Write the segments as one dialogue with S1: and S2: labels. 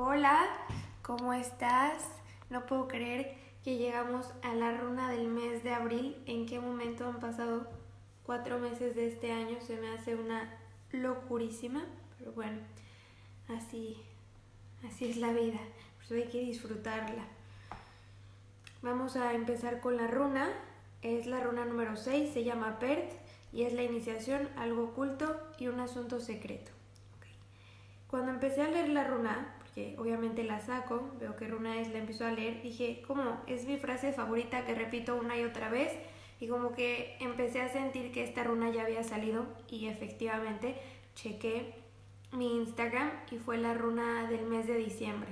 S1: Hola, ¿cómo estás? No puedo creer que llegamos a la runa del mes de abril. ¿En qué momento han pasado cuatro meses de este año? Se me hace una locurísima, pero bueno, así, así es la vida. Por eso hay que disfrutarla. Vamos a empezar con la runa. Es la runa número 6, se llama Pert y es la iniciación, algo oculto y un asunto secreto. Cuando empecé a leer la runa, obviamente la saco, veo que runa es, la empiezo a leer, dije, como es mi frase favorita que repito una y otra vez, y como que empecé a sentir que esta runa ya había salido y efectivamente chequé mi Instagram y fue la runa del mes de diciembre.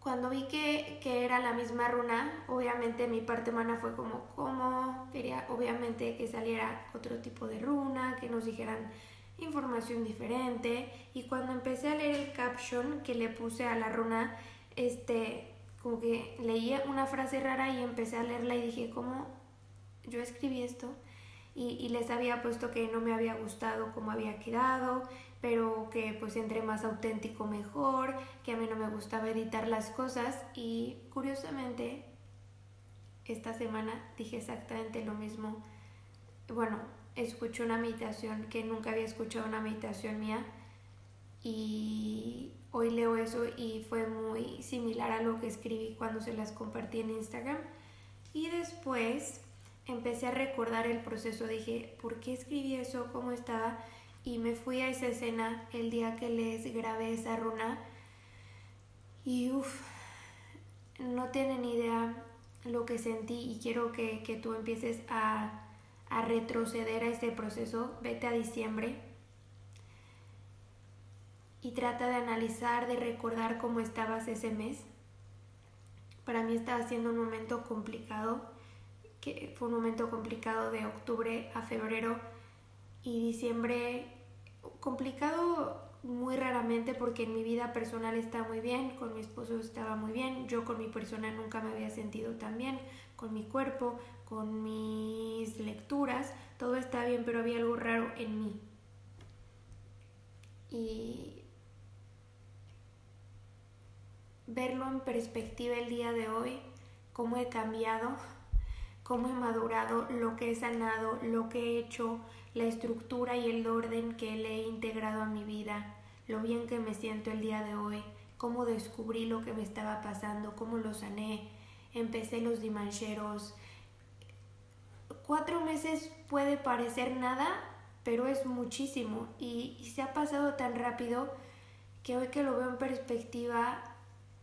S1: Cuando vi que, que, era la misma runa, obviamente mi parte humana fue como, ¿cómo? Quería obviamente que saliera otro tipo de runa, que nos dijeran información diferente. Y cuando empecé a leer el caption que le puse a la runa, este, como que leía una frase rara y empecé a leerla y dije, ¿cómo yo escribí esto? Y, les había puesto que no me había gustado cómo había quedado, pero que pues entre más auténtico mejor, que a mí no me gustaba editar las cosas y curiosamente esta semana dije exactamente lo mismo. Bueno, escuché una meditación que nunca había escuchado una meditación mía y hoy leo eso y fue muy similar a lo que escribí cuando se las compartí en Instagram y después empecé a recordar el proceso, dije, ¿por qué escribí eso? ¿Cómo estaba? y me fui a esa escena el día que les grabé esa runa y uff, no tienen idea lo que sentí y quiero que, que tú empieces a, a retroceder a ese proceso, vete a diciembre y trata de analizar, de recordar cómo estabas ese mes. Para mí estaba siendo un momento complicado, que fue un momento complicado de octubre a febrero y diciembre complicado muy raramente porque en mi vida personal está muy bien, con mi esposo estaba muy bien, yo con mi persona nunca me había sentido tan bien, con mi cuerpo, con mis lecturas, todo está bien, pero había algo raro en mí. Y verlo en perspectiva el día de hoy, cómo he cambiado, cómo he madurado, lo que he sanado, lo que he hecho, la estructura y el orden que le he integrado a mi vida, lo bien que me siento el día de hoy, cómo descubrí lo que me estaba pasando, cómo lo sané, empecé los dimancheros. Cuatro meses puede parecer nada, pero es muchísimo y, se ha pasado tan rápido que hoy que lo veo en perspectiva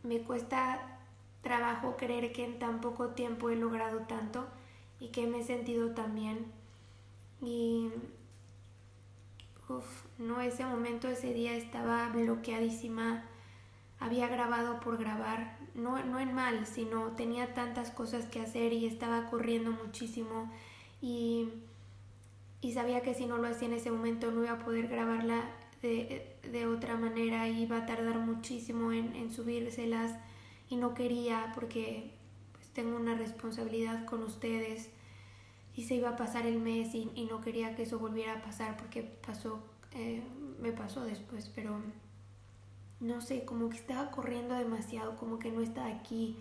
S1: me cuesta trabajo creer que en tan poco tiempo he logrado tanto y que me he sentido tan bien. Y uf, no, ese momento, ese día estaba bloqueadísima. Había grabado por grabar, no, no en mal, sino tenía tantas cosas que hacer y estaba corriendo muchísimo y, y sabía que si no lo hacía en ese momento no iba a poder grabarla de, de otra manera, iba a tardar muchísimo en, en subírselas y no quería porque pues, tengo una responsabilidad con ustedes y se iba a pasar el mes y, y no quería que eso volviera a pasar porque pasó, eh, me pasó después, pero no sé, como que estaba corriendo demasiado, como que no estaba aquí.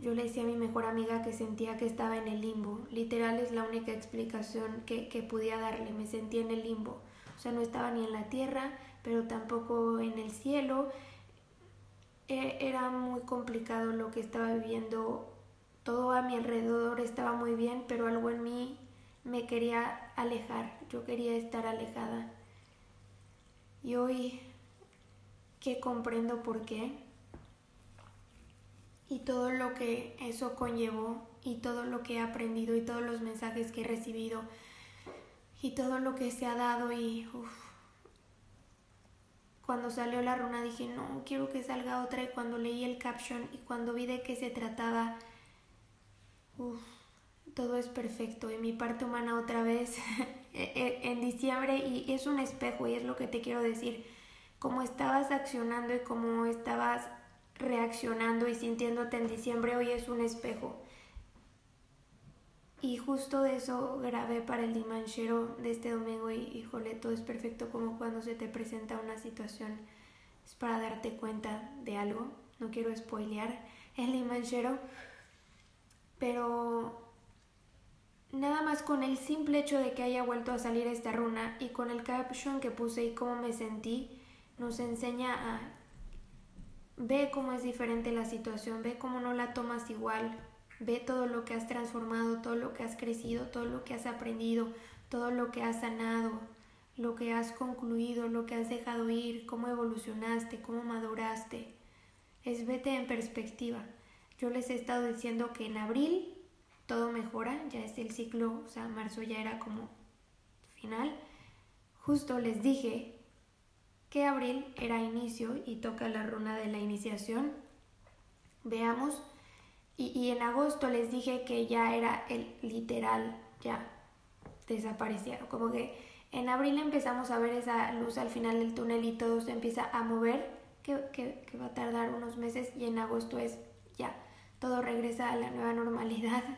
S1: Yo le decía a mi mejor amiga que sentía que estaba en el limbo. Literal es la única explicación que, que podía darle. Me sentía en el limbo. O sea, no estaba ni en la tierra, pero tampoco en el cielo. E, era muy complicado lo que estaba viviendo todo a mi alrededor estaba muy bien, pero algo en mí me quería alejar, yo quería estar alejada. Y hoy que comprendo por qué y todo lo que eso conllevó y todo lo que he aprendido y todos los mensajes que he recibido y todo lo que se ha dado y uf, cuando salió la runa dije no quiero que salga otra y cuando leí el caption y cuando vi de qué se trataba Uf, todo es perfecto. En mi parte humana otra vez e, e, en diciembre y es un espejo y es lo que te quiero decir. Como estabas accionando y como estabas reaccionando y sintiéndote en diciembre, hoy es un espejo. Y justo de eso grabé para el Dimanchero de este domingo y híjole, todo es perfecto como cuando se te presenta una situación es para darte cuenta de algo. No quiero spoilear el Limanchero, pero nada más con el simple hecho de que haya vuelto a salir esta runa y con el caption que puse y cómo me sentí, nos enseña a ve cómo es diferente la situación, ve cómo no la tomas igual, ve todo lo que has transformado, todo lo que has crecido, todo lo que has aprendido, todo lo que has sanado, lo que has concluido, lo que has dejado ir, cómo evolucionaste, cómo maduraste. Es vete en perspectiva. Yo les he estado diciendo que en abril todo mejora, ya es el ciclo, o sea, marzo ya era como final. Justo les dije que abril era inicio y toca la runa de la iniciación. Veamos. Y, en agosto les dije que ya era el literal, ya desaparecía. Como que en abril empezamos a ver esa luz al final del túnel y todo se empieza a mover, que, que, que va a tardar unos meses y en agosto es ya, todo regresa a la nueva normalidad.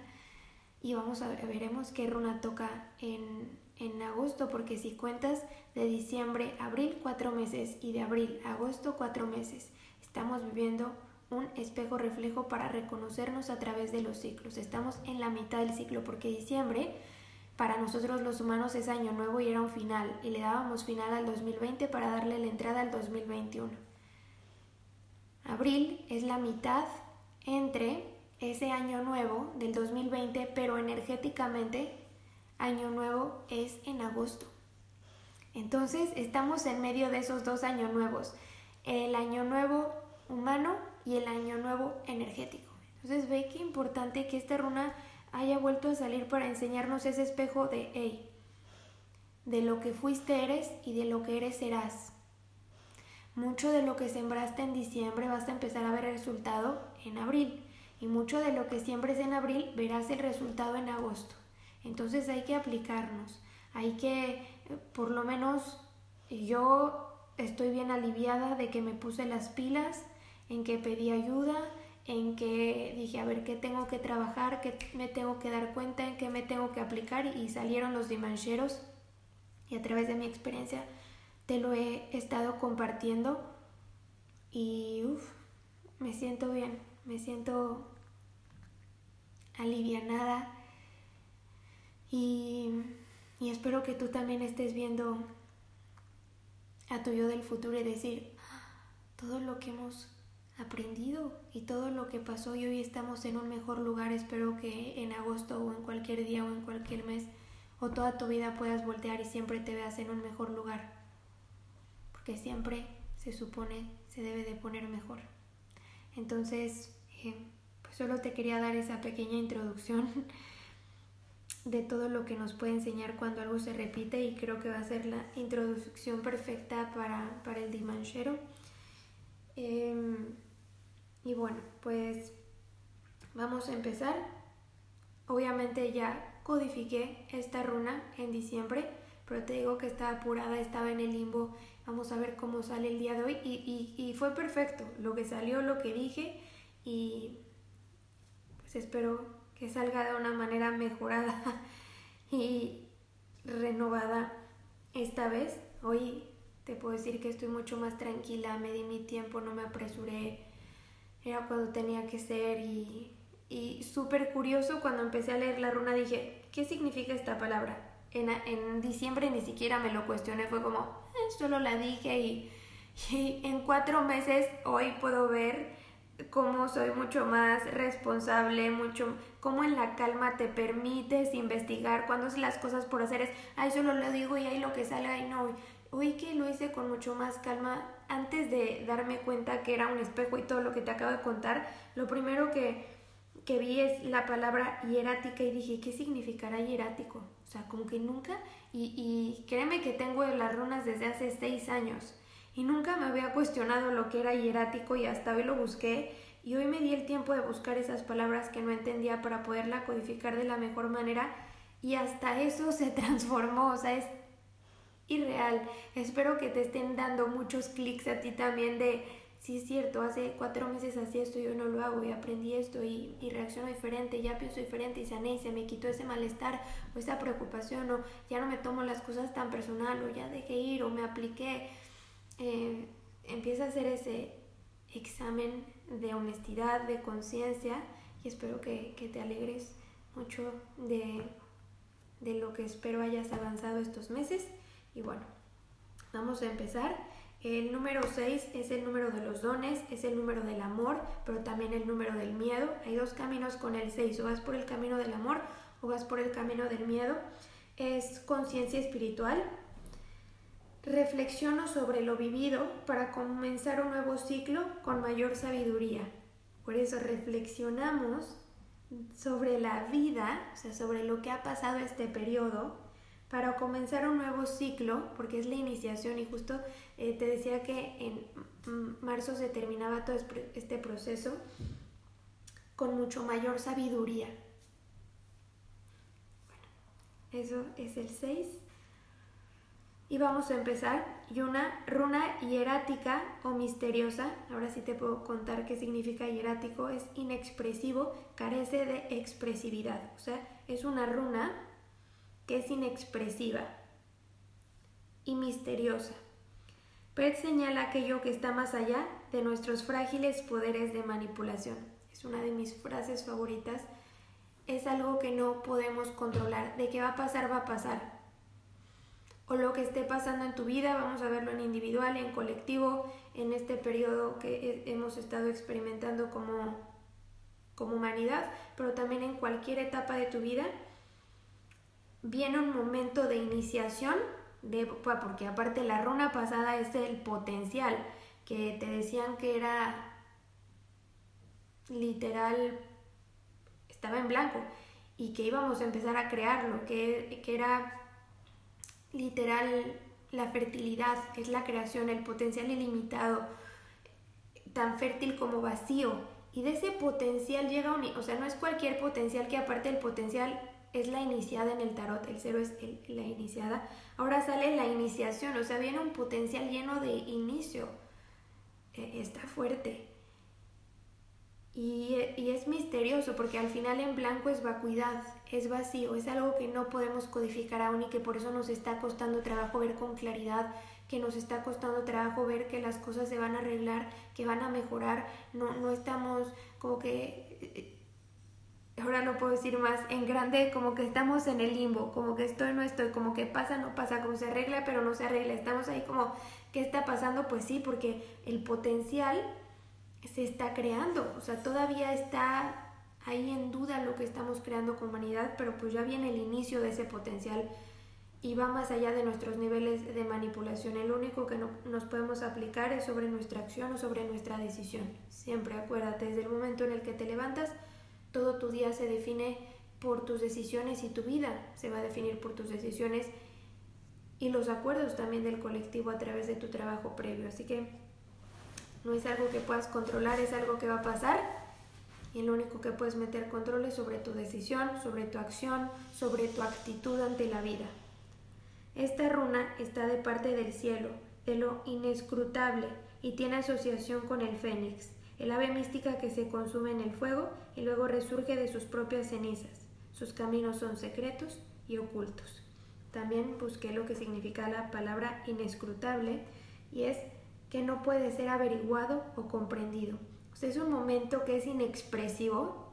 S1: Y vamos a ver, veremos qué runa toca en, en agosto, porque si cuentas de diciembre a abril, cuatro meses, y de abril a agosto, cuatro meses, estamos viviendo un espejo reflejo para reconocernos a través de los ciclos. Estamos en la mitad del ciclo, porque diciembre para nosotros los humanos es año nuevo y era un final, y le dábamos final al 2020 para darle la entrada al 2021. Abril es la mitad entre ese año nuevo del 2020, pero energéticamente Año Nuevo es en agosto. Entonces estamos en medio de esos dos años nuevos, el Año Nuevo humano y el Año Nuevo energético. Entonces ve qué importante que esta runa haya vuelto a salir para enseñarnos ese espejo de, hey, de lo que fuiste eres y de lo que eres serás. Mucho de lo que sembraste en diciembre vas a empezar a ver resultado en abril y mucho de lo que siembres en abril verás el resultado en agosto. Entonces hay que aplicarnos, hay que, por lo menos yo estoy bien aliviada de que me puse las pilas, en que pedí ayuda, en que dije, a ver, ¿qué tengo que trabajar? ¿Qué me tengo que dar cuenta? ¿En qué me tengo que aplicar? Y salieron los dimancheros y a través de mi experiencia te lo he estado compartiendo y uff, me siento bien, me siento alivianada y, espero que tú también estés viendo a tu yo del futuro y decir todo lo que hemos aprendido y todo lo que pasó y hoy estamos en un mejor lugar. Espero que en agosto o en cualquier día o en cualquier mes o toda tu vida puedas voltear y siempre te veas en un mejor lugar. Porque siempre se supone se debe de poner mejor. Entonces, eh, pues solo te quería dar esa pequeña introducción de todo lo que nos puede enseñar cuando algo se repite y creo que va a ser la introducción perfecta para, para el dimanchero. Em, y bueno, pues vamos a empezar. Obviamente ya codifiqué esta runa en diciembre, pero te digo que estaba apurada, estaba en el limbo. Vamos a ver cómo sale el día de hoy y, y, y fue perfecto lo que salió, lo que dije y pues espero que salga de una manera mejorada y renovada esta vez. Hoy te puedo decir que estoy mucho más tranquila, me di mi tiempo, no me apresuré, era cuando tenía que ser y, y súper curioso cuando empecé a leer la runa dije, ¿qué significa esta palabra? En, en diciembre ni siquiera me lo cuestioné, fue como, eh, solo la dije y, y en cuatro meses hoy puedo ver cómo soy mucho más responsable, mucho, cómo en la calma te permites investigar, cuando es las cosas por hacer es, ay, solo lo digo y ahí lo que salga y no. Hoy que lo hice con mucho más calma, antes de darme cuenta que era un espejo y todo lo que te acabo de contar, lo primero que, que vi es la palabra hierática y dije, ¿qué significará hierático? O sea, como que nunca, y, y créeme que tengo las runas desde hace seis años y nunca me había cuestionado lo que era hierático y hasta hoy lo busqué y hoy me di el tiempo de buscar esas palabras que no entendía para poderla codificar de la mejor manera y hasta eso se transformó, o sea, es irreal. Espero que te estén dando muchos clics a ti también de, sí es cierto, hace cuatro meses hacía esto yo no lo hago y aprendí esto y, y reacciono diferente, ya pienso diferente y sané se me quitó ese malestar o esa preocupación o ya no me tomo las cosas tan personal o ya dejé ir o me apliqué eh, empieza a hacer ese examen de honestidad, de conciencia y espero que, te alegres mucho de, de lo que espero hayas avanzado estos meses. Y bueno, vamos a empezar. El número 6 es el número de los dones, es el número del amor, pero también el número del miedo. Hay dos caminos con el 6, o vas por el camino del amor o vas por el camino del miedo. Es conciencia espiritual. Reflexiono sobre lo vivido para comenzar un nuevo ciclo con mayor sabiduría. Por eso reflexionamos sobre la vida, o sea, sobre lo que ha pasado este periodo, para comenzar un nuevo ciclo, porque es la iniciación y justo eh, te decía que en marzo se terminaba todo este proceso con mucho mayor sabiduría. Bueno, eso es el 6. Y vamos a empezar. Y una runa hierática o misteriosa, ahora sí te puedo contar qué significa hierático, es inexpresivo, carece de expresividad. O sea, es una runa que es inexpresiva y misteriosa. Pet señala aquello que está más allá de nuestros frágiles poderes de manipulación. Es una de mis frases favoritas. Es algo que no podemos controlar. De qué va a pasar, va a pasar o lo que esté pasando en tu vida, vamos a verlo en individual, en colectivo, en este periodo que hemos estado experimentando como, como humanidad, pero también en cualquier etapa de tu vida, viene un momento de iniciación, de, porque aparte la runa pasada es el potencial, que te decían que era literal, estaba en blanco, y que íbamos a empezar a crearlo, que, que era literal la fertilidad, es la creación, el potencial ilimitado, tan fértil como vacío. Y de ese potencial llega un... O sea, no es cualquier potencial que aparte el potencial es la iniciada en el tarot, el cero es la iniciada. Ahora sale la iniciación, o sea, viene un potencial lleno de inicio. E, está fuerte. Y, y, es misterioso porque al final en blanco es vacuidad, es vacío, es algo que no podemos codificar aún y que por eso nos está costando trabajo ver con claridad, que nos está costando trabajo ver que las cosas se van a arreglar, que van a mejorar, no, no estamos como que, ahora no puedo decir más, en grande, como que estamos en el limbo, como que estoy, no estoy, como que pasa, no pasa, como se arregla, pero no se arregla, estamos ahí como, ¿qué está pasando? Pues sí, porque el potencial se está creando, o sea, todavía está ahí en duda lo que estamos creando como humanidad, pero pues ya viene el inicio de ese potencial y va más allá de nuestros niveles de manipulación. El único que no, nos podemos aplicar es sobre nuestra acción o sobre nuestra decisión. Siempre acuérdate, desde el momento en el que te levantas, todo tu día se define por tus decisiones y tu vida se va a definir por tus decisiones y los acuerdos también del colectivo a través de tu trabajo previo. Así que no es algo que puedas controlar, es algo que va a pasar. Y lo único que puedes meter control es sobre tu decisión, sobre tu acción, sobre tu actitud ante la vida. Esta runa está de parte del cielo, de lo inescrutable, y tiene asociación con el fénix, el ave mística que se consume en el fuego y luego resurge de sus propias cenizas. Sus caminos son secretos y ocultos. También busqué lo que significa la palabra inescrutable y es que no puede ser averiguado o comprendido. O es un momento que es inexpresivo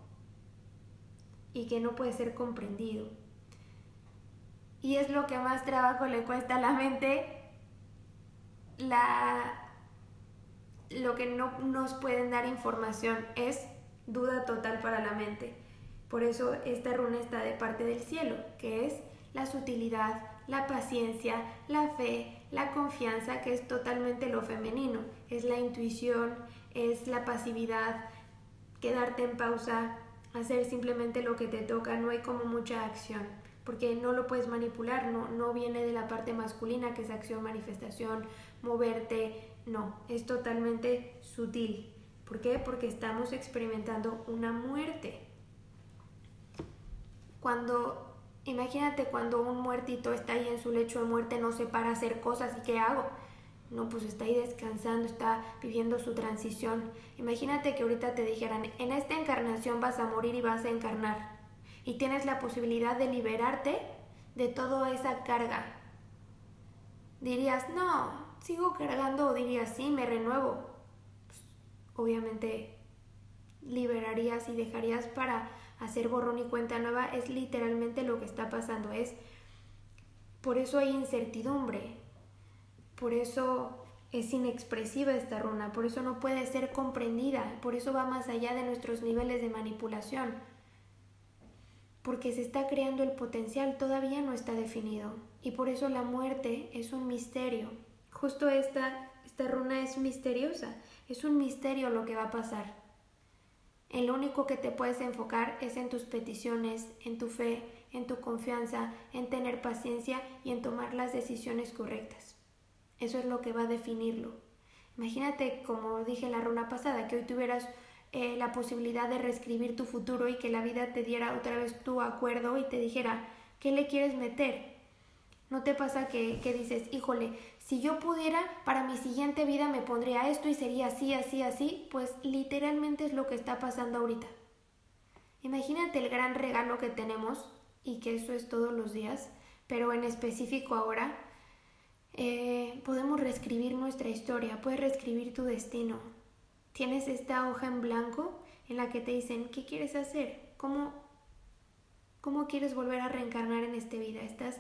S1: y que no puede ser comprendido. Y es lo que más trabajo le cuesta a la mente, la, lo que no nos pueden dar información es duda total para la mente. Por eso esta runa está de parte del cielo, que es la sutilidad, la paciencia, la fe, la confianza, que es totalmente lo femenino, es la intuición, es la pasividad, quedarte en pausa, hacer simplemente lo que te toca, no hay como mucha acción, porque no lo puedes manipular, no, no viene de la parte masculina, que es acción, manifestación, moverte, no, es totalmente sutil. ¿Por qué? Porque estamos experimentando una muerte. Cuando Imagínate cuando un muertito está ahí en su lecho de muerte, no sé para hacer cosas y qué hago. No, pues está ahí descansando, está viviendo su transición. Imagínate que ahorita te dijeran, en esta encarnación vas a morir y vas a encarnar. Y tienes la posibilidad de liberarte de toda esa carga. Dirías, no, sigo cargando o diría sí, me renuevo. Pues, obviamente liberarías y dejarías para hacer borrón y cuenta nueva. Es literalmente lo que está pasando. Es por eso hay incertidumbre. Por eso es inexpresiva esta runa. Por eso no puede ser comprendida. Por eso va más allá de nuestros niveles de manipulación. Porque se está creando el potencial, todavía no está definido. Y por eso la muerte es un misterio. Justo esta, esta runa es misteriosa. Es un misterio lo que va a pasar. En lo único que te puedes enfocar es en tus peticiones, en tu fe, en tu confianza, en tener paciencia y en tomar las decisiones correctas. Eso es lo que va a definirlo. Imagínate, como dije en la runa pasada, que hoy tuvieras eh, la posibilidad de reescribir tu futuro y que la vida te diera otra vez tu acuerdo y te dijera, ¿qué le quieres meter? ¿No te pasa que, que dices, híjole, si yo pudiera, para mi siguiente vida me pondría esto y sería así, así, así? Pues literalmente es lo que está pasando ahorita. Imagínate el gran regalo que tenemos y que eso es todos los días, pero en específico ahora, eh, podemos reescribir nuestra historia, puedes reescribir tu destino. Tienes esta hoja en blanco en la que te dicen, ¿qué quieres hacer? ¿Cómo, cómo quieres volver a reencarnar en esta vida? Estás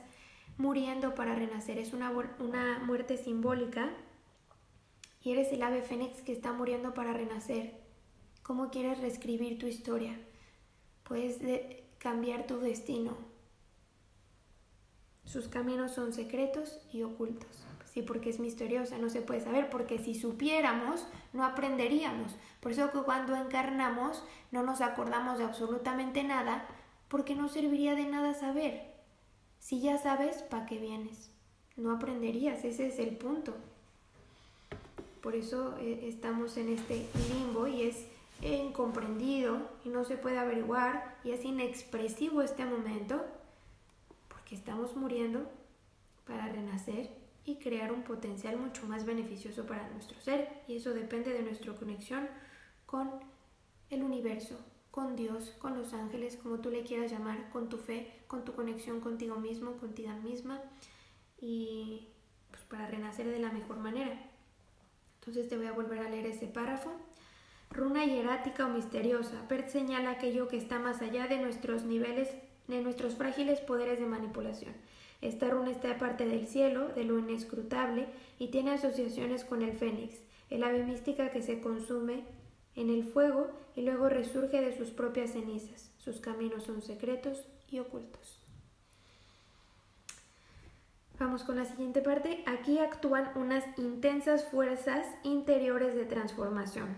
S1: muriendo para renacer. Es una, una muerte simbólica y eres el ave fénix que está muriendo para renacer. ¿Cómo quieres reescribir tu historia? Puedes cambiar tu destino. Sus caminos son secretos y ocultos. Sí, porque es misteriosa, no se puede saber, porque si supiéramos, no aprenderíamos. Por eso que cuando encarnamos no nos acordamos de absolutamente nada, porque no serviría de nada saber. Si ya sabes, ¿para qué vienes? No aprenderías, ese es el punto. Por eso eh, estamos en este limbo y es incomprendido y no se puede averiguar y es inexpresivo este momento porque estamos muriendo para renacer y crear un potencial mucho más beneficioso para nuestro ser y eso depende de nuestra conexión con el universo, con Dios, con los ángeles, como tú le quieras llamar, con tu fe, con tu conexión contigo mismo, contigo misma y pues, para renacer de la mejor manera. Entonces te voy a volver a leer ese párrafo. Runa hierática o misteriosa. Pert señala aquello que está más allá de nuestros niveles, de nuestros frágiles poderes de manipulación. Esta runa está parte del cielo, de lo inescrutable, y tiene asociaciones con el fénix, el ave mística que se consume en el fuego y luego resurge de sus propias cenizas. Sus caminos son secretos y ocultos. Vamos con la siguiente parte. Aquí actúan unas intensas fuerzas interiores de transformación.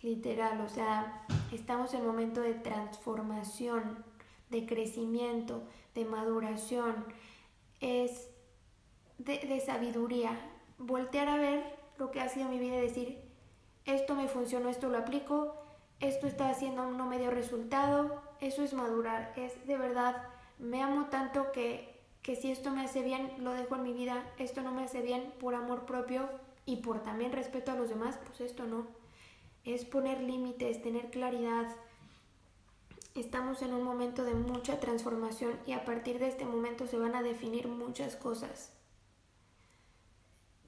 S1: Literal, o sea, estamos en momento de transformación, de crecimiento, de maduración, es de, de sabiduría. Voltear a ver lo que ha sido mi vida y decir, esto me funcionó, esto lo aplico, esto está haciendo, no me dio resultado, eso es madurar, es de verdad, me amo tanto que, que si esto me hace bien, lo dejo en mi vida, esto no me hace bien por amor propio y por también respeto a los demás, pues esto no. Es poner límites, tener claridad. Estamos en un momento de mucha transformación y a partir de este momento se van a definir muchas cosas.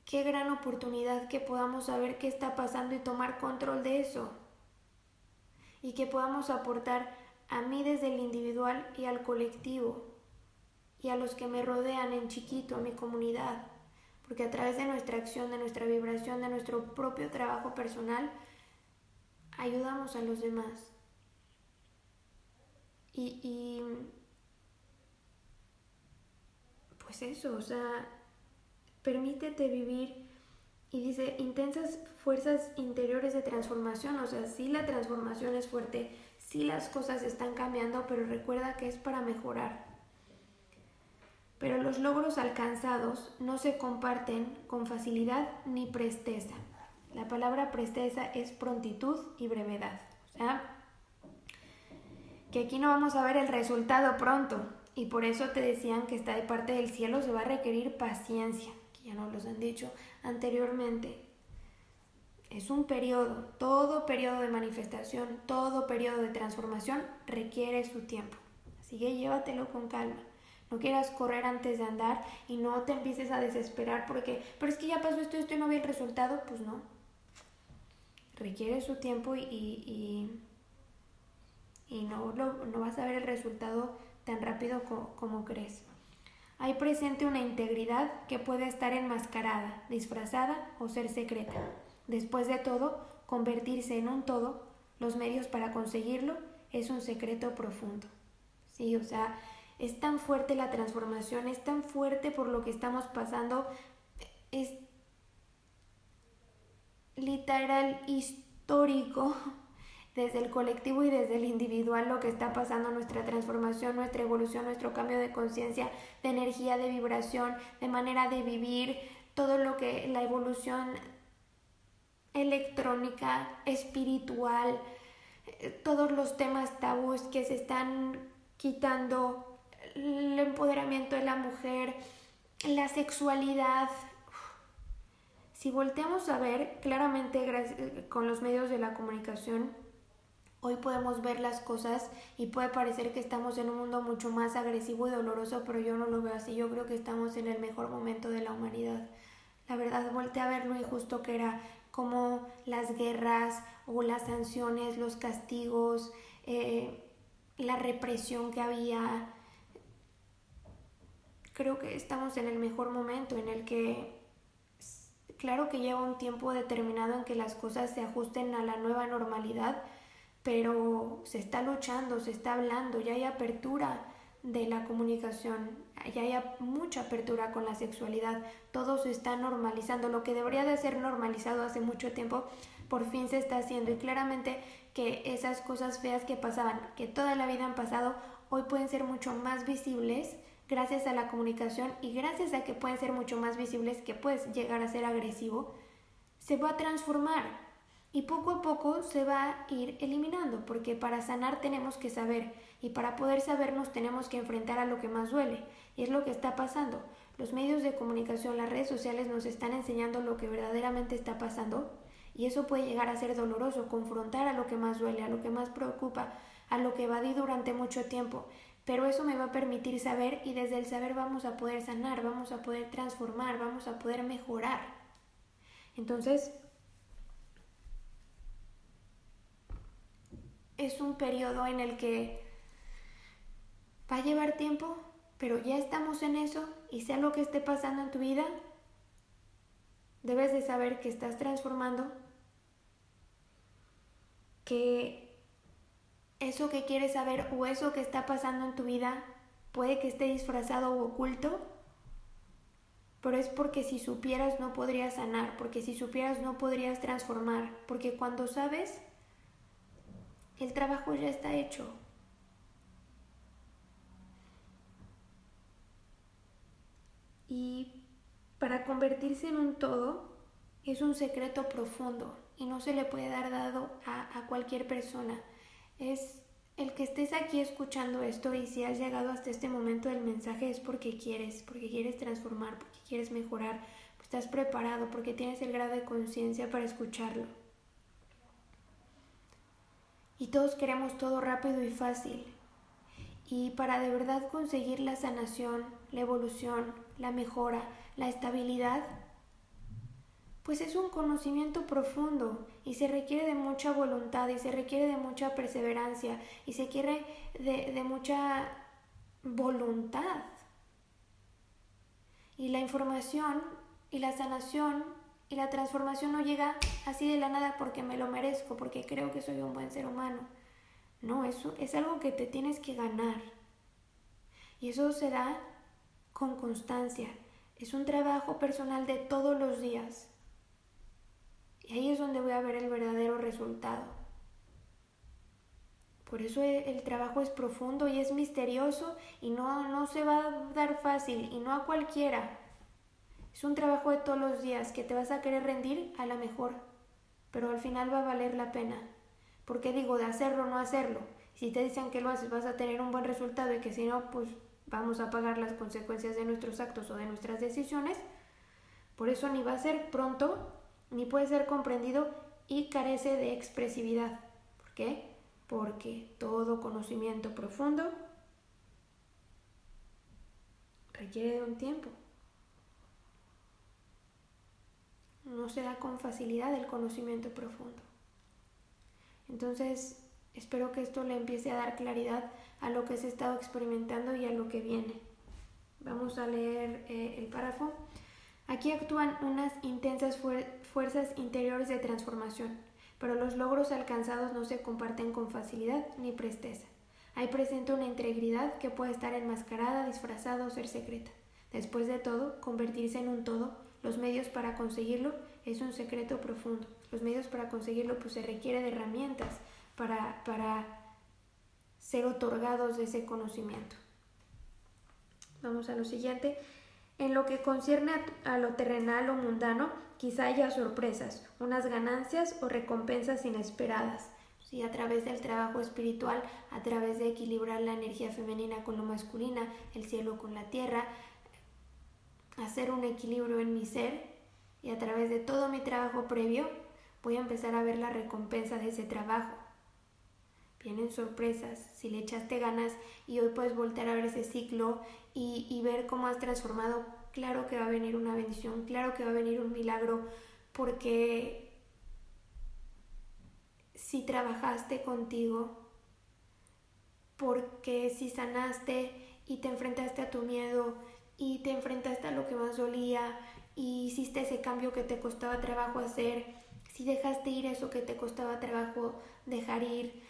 S1: Qué gran oportunidad que podamos saber qué está pasando y tomar control de eso. Y que podamos aportar a mí desde el individual y al colectivo y a los que me rodean en chiquito, a mi comunidad. Porque a través de nuestra acción, de nuestra vibración, de nuestro propio trabajo personal, ayudamos a los demás. Y, y pues eso, o sea, permítete vivir y dice intensas fuerzas interiores de transformación, o sea, sí la transformación es fuerte, sí las cosas están cambiando, pero recuerda que es para mejorar. Pero los logros alcanzados no se comparten con facilidad ni presteza. La palabra presteza es prontitud y brevedad. O sea, que aquí no vamos a ver el resultado pronto. Y por eso te decían que está de parte del cielo se va a requerir paciencia ya nos los han dicho anteriormente. Es un periodo, todo periodo de manifestación, todo periodo de transformación requiere su tiempo. Así que llévatelo con calma. No quieras correr antes de andar y no te empieces a desesperar porque, pero es que ya pasó esto, esto y no vi el resultado. Pues no. Requiere su tiempo y, y, y no, lo, no vas a ver el resultado tan rápido como crees. Hay presente una integridad que puede estar enmascarada, disfrazada o ser secreta. Después de todo, convertirse en un todo, los medios para conseguirlo, es un secreto profundo. Sí, o sea, es tan fuerte la transformación, es tan fuerte por lo que estamos pasando, es literal histórico desde el colectivo y desde el individual lo que está pasando, nuestra transformación, nuestra evolución, nuestro cambio de conciencia, de energía, de vibración, de manera de vivir, todo lo que la evolución electrónica, espiritual, todos los temas tabús que se están quitando, el empoderamiento de la mujer, la sexualidad. Si volteamos a ver claramente con los medios de la comunicación, Hoy podemos ver las cosas y puede parecer que estamos en un mundo mucho más agresivo y doloroso, pero yo no lo veo así. Yo creo que estamos en el mejor momento de la humanidad. La verdad, volteé a ver lo injusto que era, como las guerras o las sanciones, los castigos, eh, la represión que había. Creo que estamos en el mejor momento en el que, claro que lleva un tiempo determinado en que las cosas se ajusten a la nueva normalidad, pero se está luchando, se está hablando, ya hay apertura de la comunicación, ya hay mucha apertura con la sexualidad, todo se está normalizando, lo que debería de ser normalizado hace mucho tiempo, por fin se está haciendo. Y claramente que esas cosas feas que pasaban, que toda la vida han pasado, hoy pueden ser mucho más visibles gracias a la comunicación y gracias a que pueden ser mucho más visibles que puedes llegar a ser agresivo, se va a transformar y poco a poco se va a ir eliminando, porque para sanar tenemos que saber y para poder sabernos tenemos que enfrentar a lo que más duele y es lo que está pasando. Los medios de comunicación, las redes sociales nos están enseñando lo que verdaderamente está pasando y eso puede llegar a ser doloroso, confrontar a lo que más duele, a lo que más preocupa, a lo que evadí durante mucho tiempo. Pero eso me va a permitir saber y desde el saber vamos a poder sanar, vamos a poder transformar, vamos a poder mejorar. Entonces, es un periodo en el que va a llevar tiempo, pero ya estamos en eso y sea lo que esté pasando en tu vida, debes de saber que estás transformando, que eso que quieres saber o eso que está pasando en tu vida puede que esté disfrazado o oculto, pero es porque si supieras no podrías sanar, porque si supieras no podrías transformar, porque cuando sabes el trabajo ya está hecho. Y para convertirse en un todo es un secreto profundo y no se le puede dar dado a, a cualquier persona. Es el que estés aquí escuchando esto y si has llegado hasta este momento del mensaje es porque quieres, porque quieres transformar, porque quieres mejorar, pues estás preparado, porque tienes el grado de conciencia para escucharlo. Y todos queremos todo rápido y fácil. Y para de verdad conseguir la sanación, la evolución, la mejora, la estabilidad, pues es un conocimiento profundo y se requiere de mucha voluntad y se requiere de mucha perseverancia y se quiere de, de mucha voluntad. Y la información y la sanación y la transformación no llega así de la nada porque me lo merezco, porque creo que soy un buen ser humano. No, eso es algo que te tienes que ganar. Y eso se da con constancia. Es un trabajo personal de todos los días. Y ahí es donde voy a ver el verdadero resultado. Por eso e, el trabajo es profundo y es misterioso y no, no se va a dar fácil y no a cualquiera. Es un trabajo de todos los días que te vas a querer rendir a la mejor, pero al final va a valer la pena. ¿Por qué digo de hacerlo o no hacerlo? Si te dicen que lo haces vas a tener un buen resultado y que si no, pues vamos a pagar las consecuencias de nuestros actos o de nuestras decisiones. Por eso ni va a ser pronto, ni puede ser comprendido y carece de expresividad. ¿Por qué? Porque todo conocimiento profundo requiere de un tiempo. No se da con facilidad el conocimiento profundo. Entonces, espero que esto le empiece a dar claridad a lo que se ha estado experimentando y a lo que viene. Vamos a leer eh, el párrafo. Aquí actúan unas intensas fuerzas interiores de transformación, pero los logros alcanzados no se comparten con facilidad ni presteza. Hay presente una integridad que puede estar enmascarada, disfrazada o ser secreta. Después de todo, convertirse en un todo, los medios para conseguirlo es un secreto profundo. Los medios para conseguirlo pues se requiere de herramientas para, para ser otorgados de ese conocimiento. Vamos a lo siguiente. En lo que concierne a, lo terrenal o mundano, quizá haya sorpresas, unas ganancias o recompensas inesperadas. ¿sí? A través del trabajo espiritual, a través de equilibrar la energía femenina con lo masculina, el cielo con la tierra, hacer un equilibrio en mi ser y a través de todo mi trabajo previo voy a empezar a ver la recompensa de ese trabajo. Vienen sorpresas, si le echaste ganas y hoy puedes voltear a ver ese ciclo y, ver cómo has transformado, claro que va a venir una bendición, claro que va a venir un milagro, porque si trabajaste contigo, porque si sanaste y te enfrentaste a tu miedo y te enfrentaste a lo que más dolía y hiciste ese cambio que te costaba trabajo hacer, si dejaste ir eso que te costaba trabajo dejar ir,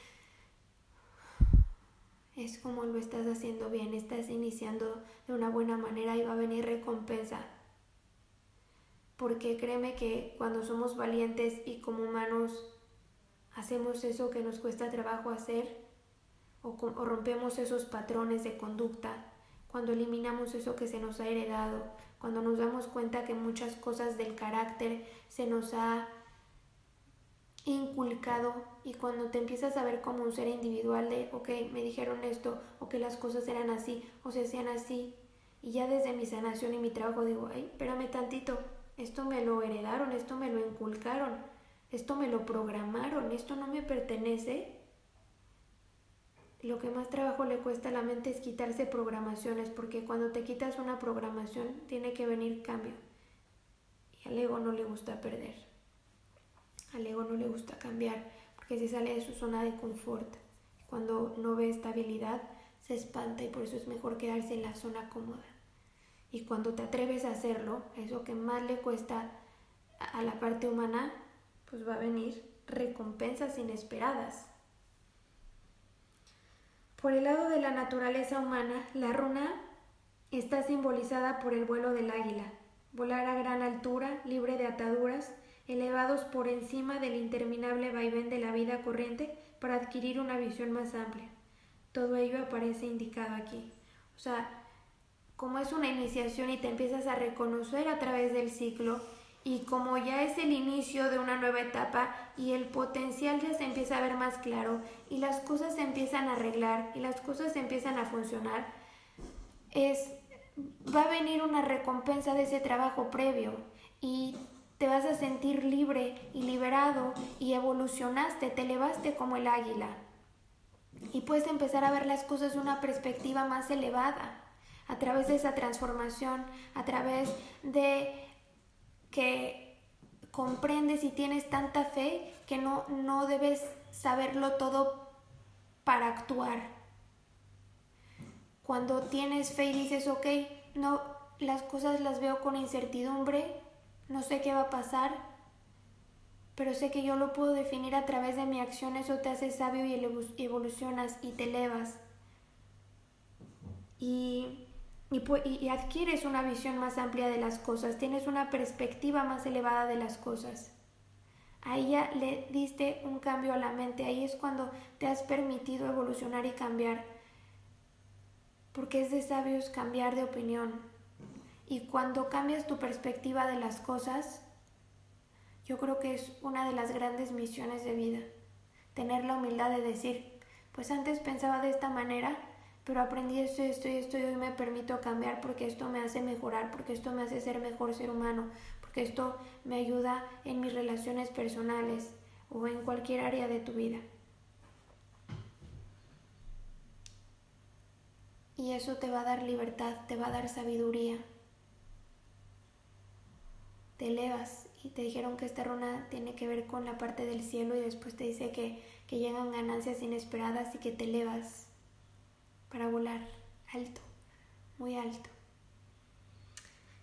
S1: es como lo estás haciendo bien, estás iniciando de una buena manera y va a venir recompensa. Porque créeme que cuando somos valientes y como humanos hacemos eso que nos cuesta trabajo hacer o, o rompemos esos patrones de conducta, cuando eliminamos eso que se nos ha heredado, cuando nos damos cuenta que muchas cosas del carácter se nos ha inculcado y cuando te empiezas a ver como un ser individual de, ok, me dijeron esto, o que las cosas eran así, o se hacían así, y ya desde mi sanación y mi trabajo digo, ay, espérame tantito, esto me lo heredaron, esto me lo inculcaron, esto me lo programaron, esto no me pertenece. Lo que más trabajo le cuesta a la mente es quitarse programaciones, porque cuando te quitas una programación tiene que venir cambio. Y al ego no le gusta perder. Al ego no le gusta cambiar porque se sale de su zona de confort. Cuando no ve estabilidad, se espanta y por eso es mejor quedarse en la zona cómoda. Y cuando te atreves a hacerlo, eso que más le cuesta a la parte humana, pues va a venir recompensas inesperadas. Por el lado de la naturaleza humana, la runa está simbolizada por el vuelo del águila, volar a gran altura, libre de ataduras, elevados por encima del interminable vaivén de la vida corriente para adquirir una visión más amplia. Todo ello aparece indicado aquí. O sea, como es una iniciación y te empiezas a reconocer a través del ciclo y como ya es el inicio de una nueva etapa y el potencial ya se empieza a ver más claro y las cosas se empiezan a arreglar y las cosas se empiezan a funcionar, es va a venir una recompensa de ese trabajo previo y te vas a sentir libre y liberado y evolucionaste, te elevaste como el águila. Y puedes empezar a ver las cosas de una perspectiva más elevada, a través de esa transformación, a través de que comprendes y tienes tanta fe que no, no debes saberlo todo para actuar. Cuando tienes fe y dices, ok, no, las cosas las veo con incertidumbre, no sé qué va a pasar, pero sé que yo lo puedo definir a través de mi acción, eso te hace sabio y evolucionas y te elevas. Y, y, adquieres una visión más amplia de las cosas, tienes una perspectiva más elevada de las cosas. Ahí ya le diste un cambio a la mente, ahí es cuando te has permitido evolucionar y cambiar, porque es de sabios cambiar de opinión. Y cuando cambias tu perspectiva de las cosas, yo creo que es una de las grandes misiones de vida. Tener la humildad de decir, pues antes pensaba de esta manera, pero aprendí esto, esto y esto y hoy me permito cambiar porque esto me hace mejorar, porque esto me hace ser mejor ser humano, porque esto me ayuda en mis relaciones personales o en cualquier área de tu vida. y eso te va a dar libertad, te va a dar sabiduría. Te elevas y te dijeron que esta runa tiene que ver con la parte del cielo y después te dice que, que llegan ganancias inesperadas y que te elevas para volar alto, muy alto.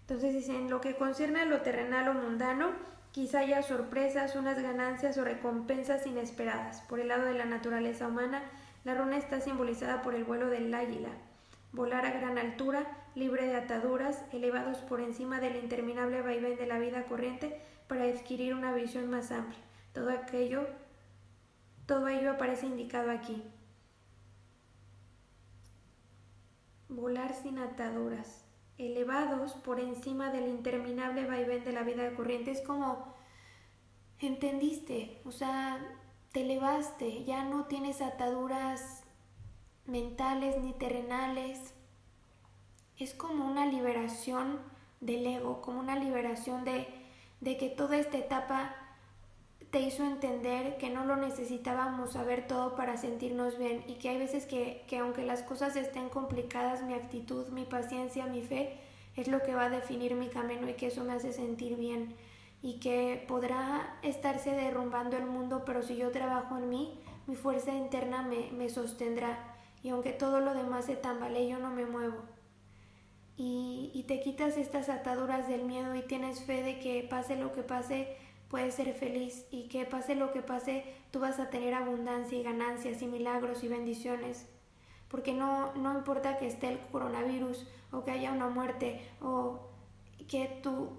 S1: Entonces dicen, lo que concierne a lo terrenal o mundano, quizá haya sorpresas, unas ganancias o recompensas inesperadas. Por el lado de la naturaleza humana, la runa está simbolizada por el vuelo del águila, volar a gran altura, libre de ataduras, elevados por encima del interminable vaivén de la vida corriente para adquirir una visión más amplia. Todo aquello, todo ello aparece indicado aquí. Volar sin ataduras, elevados por encima del interminable vaivén de la vida corriente. Es como, entendiste, o sea, te elevaste, ya no tienes ataduras mentales ni terrenales. Es como una liberación del ego, como una liberación de, de que toda esta etapa te hizo entender que no lo necesitábamos saber todo para sentirnos bien y que hay veces que, que aunque las cosas estén complicadas, mi actitud, mi paciencia, mi fe es lo que va a definir mi camino y que eso me hace sentir bien y que podrá estarse derrumbando el mundo, pero si yo trabajo en mí, mi fuerza interna me, me sostendrá y aunque todo lo demás se tambalee, yo no me muevo. Y, y te quitas estas ataduras del miedo y tienes fe de que pase lo que pase, puedes ser feliz y que pase lo que pase, tú vas a tener abundancia y ganancias y milagros y bendiciones. Porque no, no importa que esté el coronavirus o que haya una muerte o que tu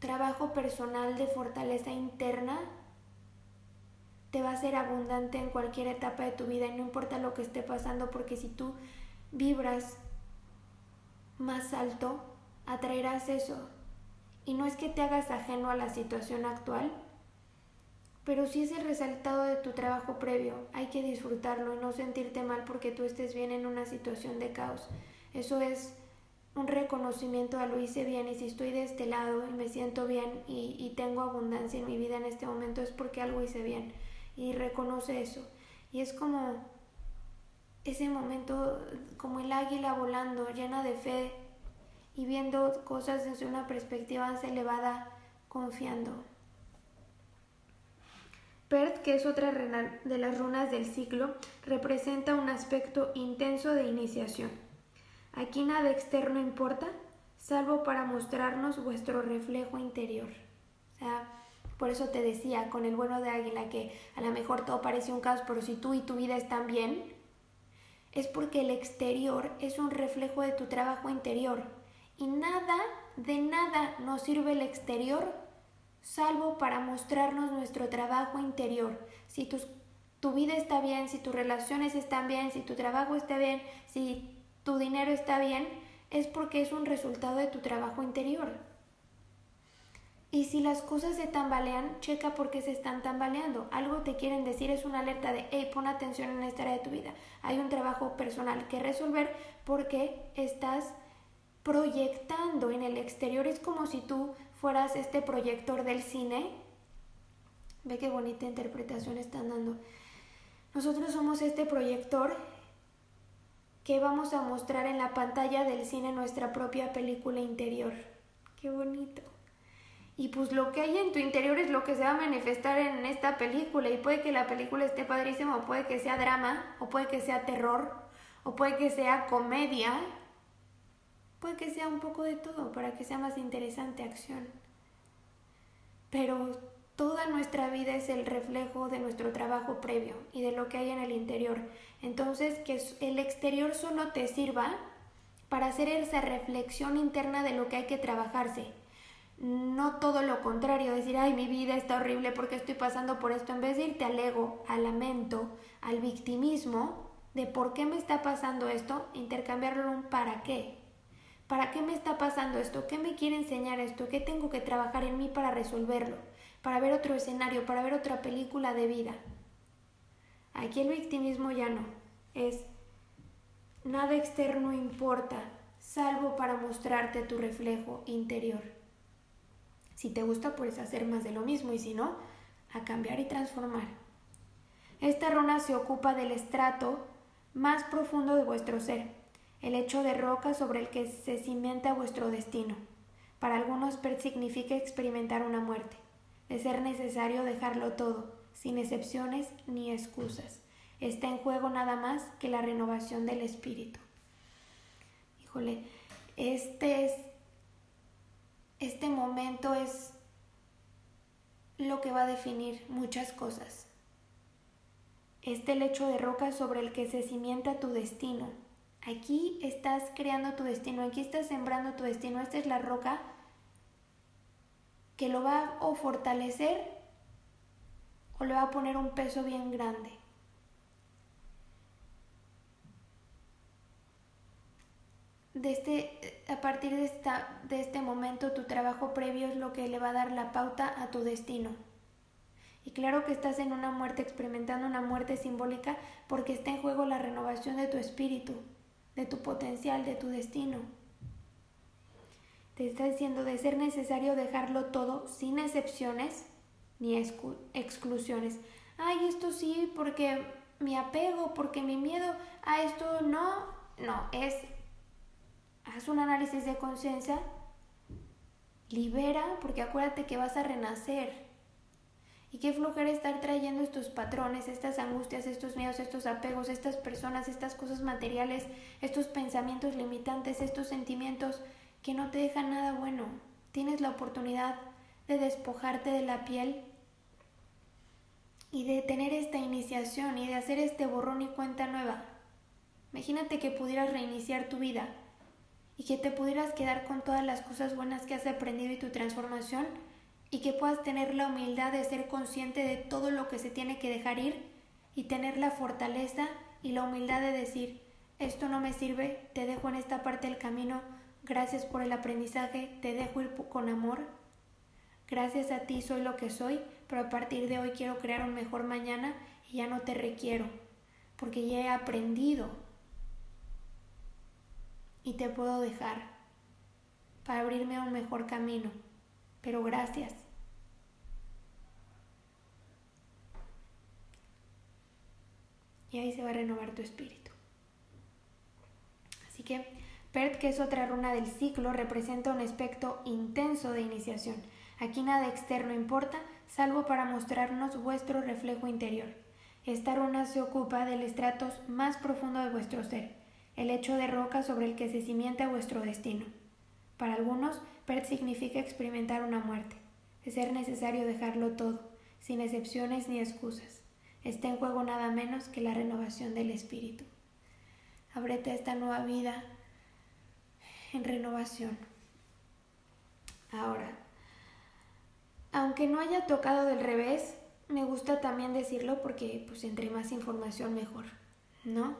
S1: trabajo personal de fortaleza interna te va a ser abundante en cualquier etapa de tu vida y no importa lo que esté pasando porque si tú vibras más alto, atraerás eso. Y no es que te hagas ajeno a la situación actual, pero si es el resultado de tu trabajo previo. Hay que disfrutarlo y no sentirte mal porque tú estés bien en una situación de caos. Eso es un reconocimiento a lo hice bien y si estoy de este lado y me siento bien y, y tengo abundancia en mi vida en este momento es porque algo hice bien y reconoce eso. Y es como ese momento, como el águila volando, llena de fe y viendo cosas desde una perspectiva más elevada, confiando. Pert, que es otra de las runas del ciclo, representa un aspecto intenso de iniciación. Aquí nada externo importa, salvo para mostrarnos vuestro reflejo interior. O sea, por eso te decía con el bueno de Águila que a lo mejor todo parece un caos, pero si tú y tu vida están bien, es porque el exterior es un reflejo de tu trabajo interior. Y nada, de nada nos sirve el exterior salvo para mostrarnos nuestro trabajo interior. Si tu, tu vida está bien, si tus relaciones están bien, si tu trabajo está bien, si tu dinero está bien, es porque es un resultado de tu trabajo interior. Y si las cosas se tambalean, checa por qué se están tambaleando. Algo te quieren decir, es una alerta de, hey, pon atención en esta área de tu vida. Hay un trabajo personal que resolver porque estás proyectando en el exterior. Es como si tú fueras este proyector del cine. Ve qué bonita interpretación están dando. Nosotros somos este proyector que vamos a mostrar en la pantalla del cine nuestra propia película interior. Qué bonito. Y pues lo que hay en tu interior es lo que se va a manifestar en esta película. Y puede que la película esté padrísima, o puede que sea drama, o puede que sea terror, o puede que sea comedia. Puede que sea un poco de todo para que sea más interesante acción. Pero toda nuestra vida es el reflejo de nuestro trabajo previo y de lo que hay en el interior. Entonces, que el exterior solo te sirva para hacer esa reflexión interna de lo que hay que trabajarse no todo lo contrario, decir, ay, mi vida está horrible porque estoy pasando por esto, en vez de irte al ego, al lamento, al victimismo, de por qué me está pasando esto, intercambiarlo en un para qué. ¿Para qué me está pasando esto? ¿Qué me quiere enseñar esto? ¿Qué tengo que trabajar en mí para resolverlo? Para ver otro escenario, para ver otra película de vida. Aquí el victimismo ya no. Es nada externo importa, salvo para mostrarte tu reflejo interior. Si te gusta, puedes hacer más de lo mismo y si no, a cambiar y transformar. Esta runa se ocupa del estrato más profundo de vuestro ser, el hecho de roca sobre el que se cimienta vuestro destino. Para algunos significa experimentar una muerte, de ser necesario dejarlo todo, sin excepciones ni excusas. Está en juego nada más que la renovación del espíritu. Híjole, este es este momento es lo que va a definir muchas cosas. Este lecho de roca sobre el que se cimienta tu destino. Aquí estás creando tu destino, aquí estás sembrando tu destino. Esta es la roca que lo va o fortalecer o le va a poner un peso bien grande. de este, a partir de, esta, de este momento tu trabajo previo es lo que le va a dar la pauta a tu destino. Y claro que estás en una muerte, experimentando una muerte simbólica, porque está en juego la renovación de tu espíritu, de tu potencial, de tu destino. Te está diciendo de ser necesario dejarlo todo sin excepciones ni exclusiones. Ay, esto sí, porque mi apego, porque mi miedo, a esto no, no, es haz un análisis de conciencia, libera, porque acuérdate que vas a renacer. Y qué flojera estar trayendo estos patrones, estas angustias, estos miedos, estos apegos, estas personas, estas cosas materiales, estos pensamientos limitantes, estos sentimientos que no te dejan nada bueno. Tienes la oportunidad de despojarte de la piel y de tener esta iniciación y de hacer este borrón y cuenta nueva. Imagínate que pudieras reiniciar tu vida y que te pudieras quedar con todas las cosas buenas que has aprendido y tu transformación y que puedas tener la humildad de ser consciente de todo lo que se tiene que dejar ir y tener la fortaleza y la humildad de decir, esto no me sirve, te dejo en esta parte del camino, gracias por el aprendizaje, te dejo ir con amor, gracias a ti soy lo que soy, pero a partir de hoy quiero crear un mejor mañana y ya no te requiero, porque ya he aprendido y te puedo dejar para abrirme a un mejor camino. Pero gracias. Y ahí se va a renovar tu espíritu. Así que Pert, que es otra runa del ciclo, representa un aspecto intenso de iniciación. Aquí nada externo importa, salvo para mostrarnos vuestro reflejo interior. Esta runa se ocupa del estrato más profundo de vuestro ser el hecho de roca sobre el que se cimienta vuestro destino. Para algunos, PERT significa experimentar una muerte, es ser necesario dejarlo todo, sin excepciones ni excusas. Está en juego nada menos que la renovación del espíritu. Ábrete a esta nueva vida en renovación. Ahora, aunque no haya tocado del revés, me gusta también decirlo porque pues entre más información mejor, ¿no?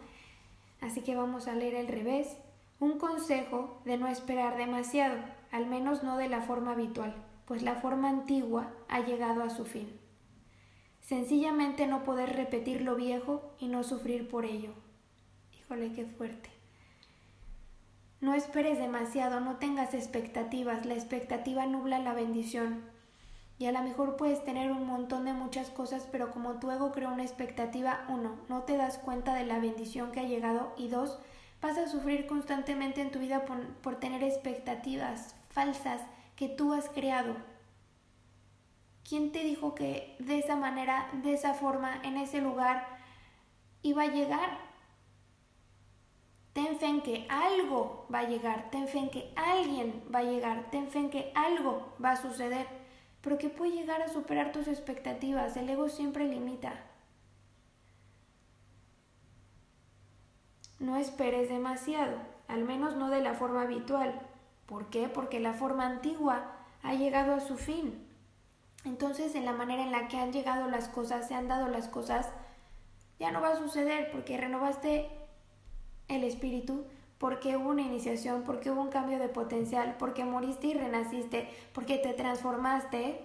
S1: Así que vamos a leer el revés. Un consejo de no esperar demasiado, al menos no de la forma habitual, pues la forma antigua ha llegado a su fin. Sencillamente no poder repetir lo viejo y no sufrir por ello. Híjole, qué fuerte. No esperes demasiado, no tengas expectativas, la expectativa nubla la bendición. Y a lo mejor puedes tener un montón de muchas cosas, pero como tu ego crea una expectativa, uno, no te das cuenta de la bendición que ha llegado y dos, vas a sufrir constantemente en tu vida por, por tener expectativas falsas que tú has creado. ¿Quién te dijo que de esa manera, de esa forma, en ese lugar iba a llegar? Ten fe en que algo va a llegar, ten fe en que alguien va a llegar, ten fe en que algo va a suceder pero que puede llegar a superar tus expectativas. El ego siempre limita. No esperes demasiado, al menos no de la forma habitual. ¿Por qué? Porque la forma antigua ha llegado a su fin. Entonces, en la manera en la que han llegado las cosas, se han dado las cosas, ya no va a suceder porque renovaste el espíritu, porque hubo una iniciación, porque hubo un cambio de potencial, porque moriste y renaciste, porque te transformaste,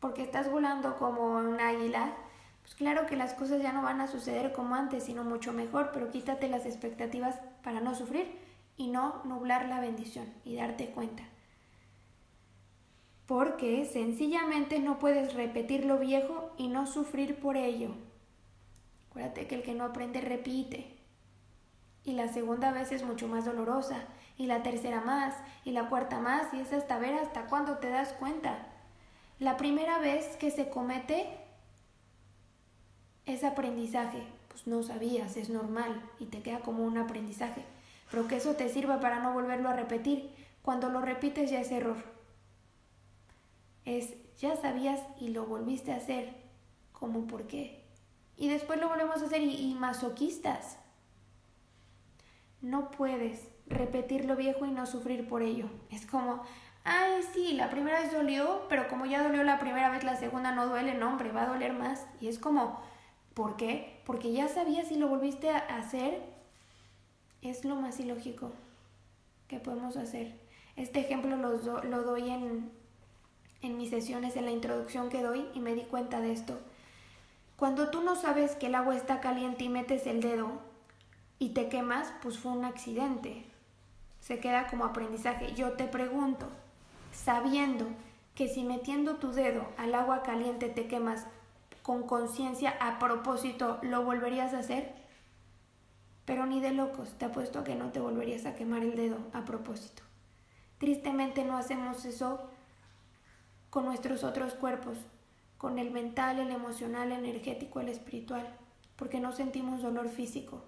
S1: porque estás volando como un águila, pues claro que las cosas ya no van a suceder como antes, sino mucho mejor, pero quítate las expectativas para no sufrir y no nublar la bendición y darte cuenta. Porque sencillamente no puedes repetir lo viejo y no sufrir por ello. Acuérdate que el que no aprende repite. Y la segunda vez es mucho más dolorosa, y la tercera más, y la cuarta más, y es hasta ver hasta cuándo te das cuenta. La primera vez que se comete es aprendizaje, pues no sabías, es normal, y te queda como un aprendizaje, pero que eso te sirva para no volverlo a repetir. Cuando lo repites ya es error. Es, ya sabías y lo volviste a hacer, como por qué. Y después lo volvemos a hacer y, y masoquistas. No puedes repetir lo viejo y no sufrir por ello. Es como, ay, sí, la primera vez dolió, pero como ya dolió la primera vez, la segunda no duele, no, hombre, va a doler más. Y es como, ¿por qué? Porque ya sabías y lo volviste a hacer. Es lo más ilógico que podemos hacer. Este ejemplo lo, lo doy en, en mis sesiones, en la introducción que doy, y me di cuenta de esto. Cuando tú no sabes que el agua está caliente y metes el dedo y te quemas, pues fue un accidente. Se queda como aprendizaje. Yo te pregunto, sabiendo que si metiendo tu dedo al agua caliente te quemas con conciencia a propósito, ¿lo volverías a hacer? Pero ni de locos, te apuesto a que no te volverías a quemar el dedo a propósito. Tristemente no hacemos eso con nuestros otros cuerpos, con el mental, el emocional, el energético, el espiritual, porque no sentimos dolor físico.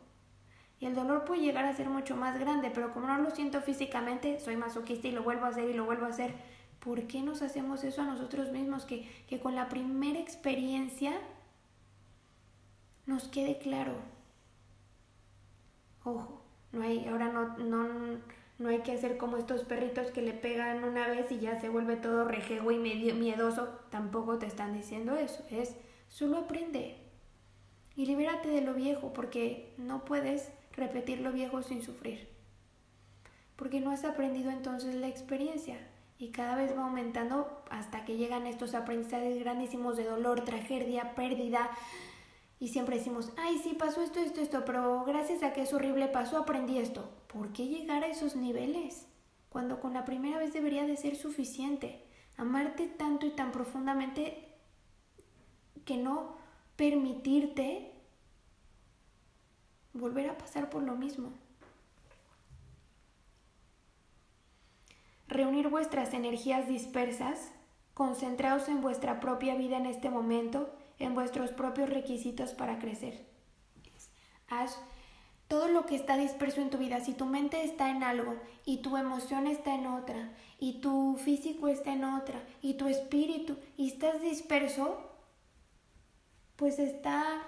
S1: Y el dolor puede llegar a ser mucho más grande, pero como no lo siento físicamente, soy masoquista y lo vuelvo a hacer y lo vuelvo a hacer. ¿Por qué nos hacemos eso a nosotros mismos? Que, que con la primera experiencia nos quede claro. Ojo, no hay, ahora no, no, no hay que hacer como estos perritos que le pegan una vez y ya se vuelve todo rejego y medio miedoso. Tampoco te están diciendo eso. Es solo aprende. Y libérate de lo viejo porque no puedes repetir lo viejo sin sufrir. Porque no has aprendido entonces la experiencia y cada vez va aumentando hasta que llegan estos aprendizajes grandísimos de dolor, tragedia, pérdida. Y siempre decimos, ay, sí, pasó esto, esto, esto, pero gracias a que es horrible pasó, aprendí esto. ¿Por qué llegar a esos niveles? Cuando con la primera vez debería de ser suficiente. Amarte tanto y tan profundamente que no permitirte volver a pasar por lo mismo. Reunir vuestras energías dispersas, concentraos en vuestra propia vida en este momento, en vuestros propios requisitos para crecer. Todo lo que está disperso en tu vida. Si tu mente está en algo y tu emoción está en otra y tu físico está en otra y tu espíritu y estás disperso, pues está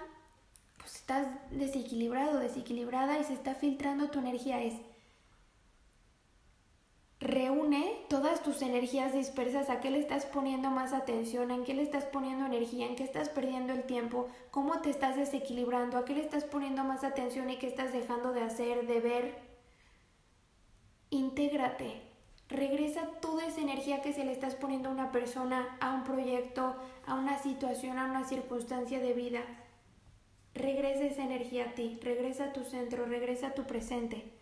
S1: pues estás desequilibrado, desequilibrada y se está filtrando tu energía. Es reúne todas tus energías dispersas, a qué le estás poniendo más atención, en qué le estás poniendo energía, en qué estás perdiendo el tiempo, cómo te estás desequilibrando, a qué le estás poniendo más atención y qué estás dejando de hacer, de ver. Intégrate. Regresa toda esa energía que se le estás poniendo a una persona, a un proyecto, a una situación, a una circunstancia de vida. Regresa esa energía a ti, regresa a tu centro, regresa a tu presente.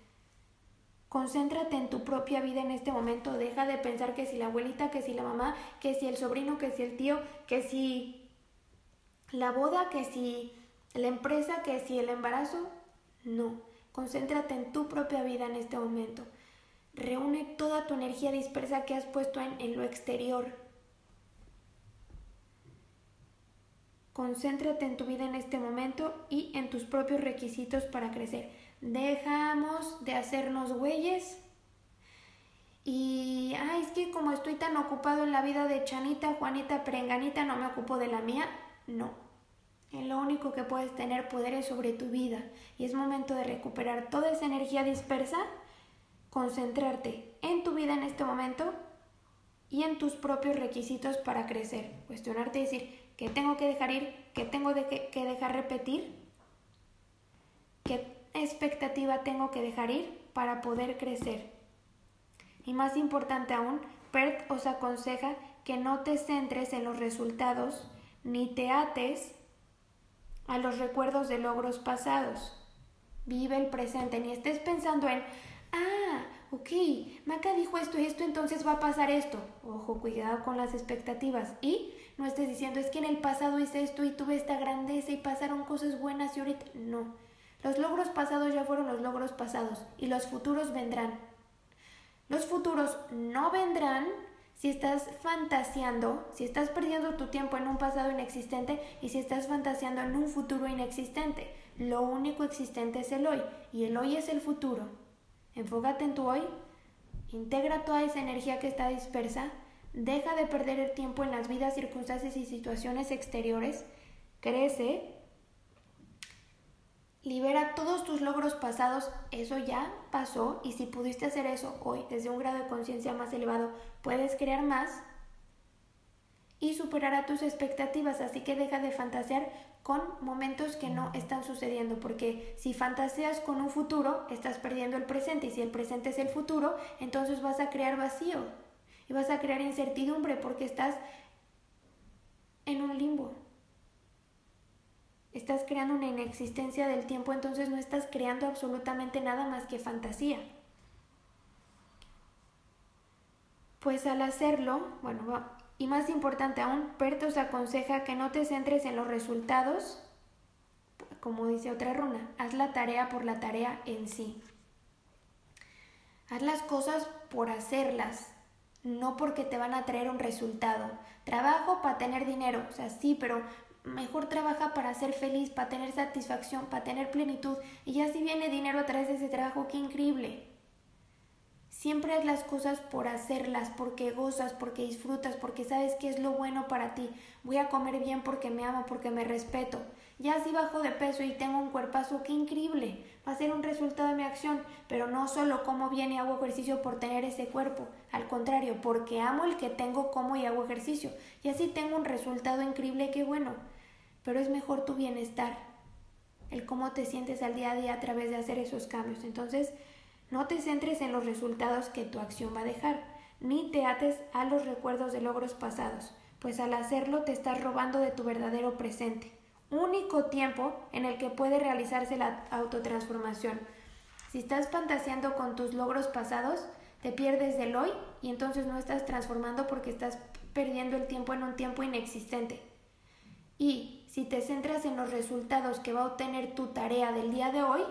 S1: Concéntrate en tu propia vida en este momento, deja de pensar que si la abuelita, que si la mamá, que si el sobrino, que si el tío, que si la boda, que si la empresa, que si el embarazo. No, concéntrate en tu propia vida en este momento. Reúne toda tu energía dispersa que has puesto en, lo exterior, Concéntrate en tu vida en este momento y en tus propios requisitos para crecer. Dejamos de hacernos güeyes y, ay, es que como estoy tan ocupado en la vida de Chanita, Juanita, Perenganita, no me ocupo de la mía. No. En lo único que puedes tener poder es sobre tu vida y es momento de recuperar toda esa energía dispersa, concentrarte en tu vida en este momento y en tus propios requisitos para crecer. Cuestionarte y decir, ¿Qué tengo que dejar ir? ¿Qué tengo que, que dejar repetir? ¿Qué expectativa tengo que dejar ir para poder crecer? Y más importante aún, Pert os aconseja que no te centres en los resultados ni te ates a los recuerdos de logros pasados. Vive el presente, ni estés pensando en, ah, ok, Maca dijo esto y esto, entonces va a pasar esto. Ojo, cuidado con las expectativas. Y no estés diciendo, es que en el pasado hice esto y tuve esta grandeza y pasaron cosas buenas y ahorita. No. Los logros pasados ya fueron los logros pasados y los futuros vendrán. Los futuros no vendrán si estás fantaseando, si estás perdiendo tu tiempo en un pasado inexistente y si estás fantaseando en un futuro inexistente. Lo único existente es el hoy y el hoy es el futuro. Enfócate en tu hoy, integra toda esa energía que está dispersa, deja de perder el tiempo en las vidas, circunstancias y situaciones exteriores, crece Libera todos tus logros pasados, eso ya pasó y si pudiste hacer eso hoy desde un grado de conciencia más elevado, puedes crear más y superar a tus expectativas, así que deja de fantasear con momentos que no están sucediendo, porque si fantaseas con un futuro, estás perdiendo el presente y si el presente es el futuro, entonces vas a crear vacío y vas a crear incertidumbre porque estás en un limbo estás creando una inexistencia del tiempo, entonces no estás creando absolutamente nada más que fantasía. Pues al hacerlo, bueno, y más importante aún, Pertos aconseja que no te centres en los resultados, como dice otra runa, haz la tarea por la tarea en sí. Haz las cosas por hacerlas, no porque te van a traer un resultado. Trabajo para tener dinero, o sea, sí, pero mejor trabaja para ser feliz, para tener satisfacción, para tener plenitud. Y ya si viene dinero a través de ese trabajo, qué increíble. Siempre haz las cosas por hacerlas, porque gozas, porque disfrutas, porque sabes que es lo bueno para ti. Voy a comer bien porque me amo, porque me respeto. Ya si bajo de peso y tengo un cuerpazo, qué increíble. Va a ser un resultado de mi acción, pero no solo como bien y hago ejercicio por tener ese cuerpo. Al contrario, porque amo el que tengo, como y hago ejercicio. Y así tengo un resultado increíble, qué bueno pero es mejor tu bienestar, el cómo te sientes al día a día a través de hacer esos cambios. Entonces, no te centres en los resultados que tu acción va a dejar, ni te ates a los recuerdos de logros pasados, pues al hacerlo te estás robando de tu verdadero presente, único tiempo en el que puede realizarse la autotransformación. Si estás fantaseando con tus logros pasados, te pierdes del hoy y entonces no estás transformando porque estás perdiendo el tiempo en un tiempo inexistente. Y si te centras en los resultados que va a obtener tu tarea del día de hoy,